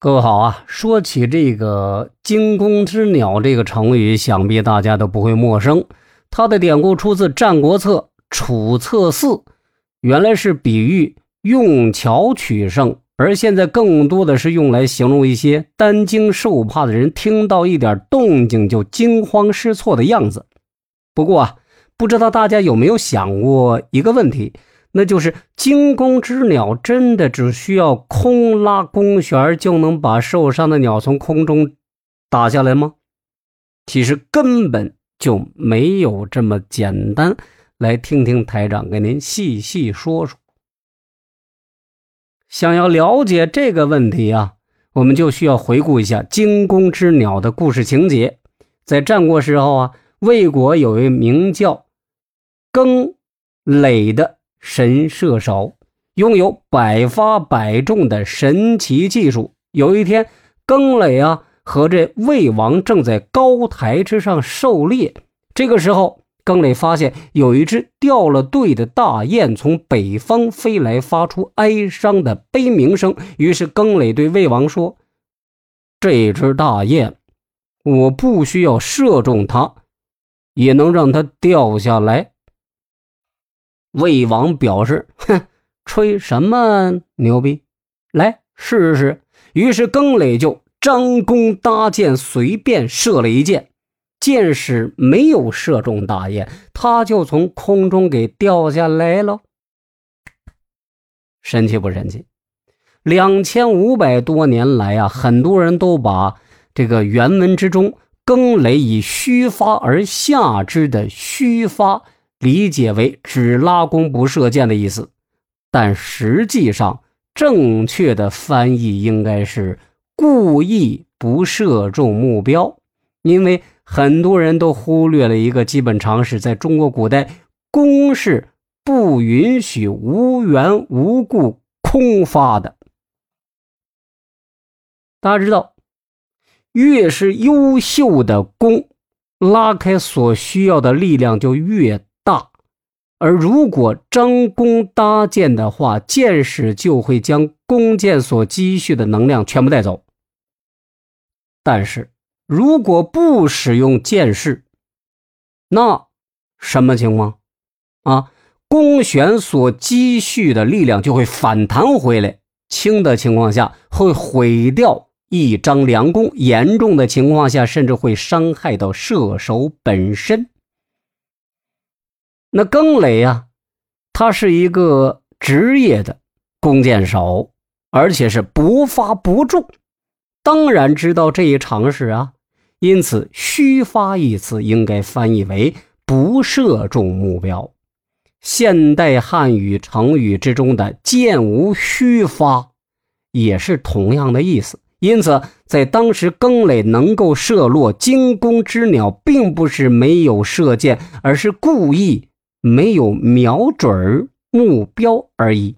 各位好啊！说起这个“惊弓之鸟”这个成语，想必大家都不会陌生。它的典故出自《战国策·楚策四》，原来是比喻用巧取胜，而现在更多的是用来形容一些担惊受怕的人，听到一点动静就惊慌失措的样子。不过啊，不知道大家有没有想过一个问题？那就是惊弓之鸟，真的只需要空拉弓弦就能把受伤的鸟从空中打下来吗？其实根本就没有这么简单。来听听台长给您细细说说。想要了解这个问题啊，我们就需要回顾一下惊弓之鸟的故事情节。在战国时候啊，魏国有一位名叫更磊的。神射手拥有百发百中的神奇技术。有一天，更磊啊和这魏王正在高台之上狩猎。这个时候，更磊发现有一只掉了队的大雁从北方飞来，发出哀伤的悲鸣声。于是，更磊对魏王说：“这只大雁，我不需要射中它，也能让它掉下来。”魏王表示：“哼，吹什么牛逼？来试试。”于是更磊就张弓搭箭，随便射了一箭。箭矢没有射中大雁，他就从空中给掉下来了。神奇不神奇？两千五百多年来啊，很多人都把这个原文之中“更雷以虚发而下之”的虚发。理解为只拉弓不射箭的意思，但实际上正确的翻译应该是故意不射中目标。因为很多人都忽略了一个基本常识，在中国古代，弓是不允许无缘无故空发的。大家知道，越是优秀的弓，拉开所需要的力量就越。而如果张弓搭箭的话，箭矢就会将弓箭所积蓄的能量全部带走。但是如果不使用箭矢，那什么情况啊？弓弦所积蓄的力量就会反弹回来，轻的情况下会毁掉一张良弓，严重的情况下甚至会伤害到射手本身。那更雷呀，他是一个职业的弓箭手，而且是不发不中，当然知道这一常识啊。因此，虚发一词应该翻译为不射中目标。现代汉语成语之中的“箭无虚发”也是同样的意思。因此，在当时，更磊能够射落惊弓之鸟，并不是没有射箭，而是故意。没有瞄准目标而已。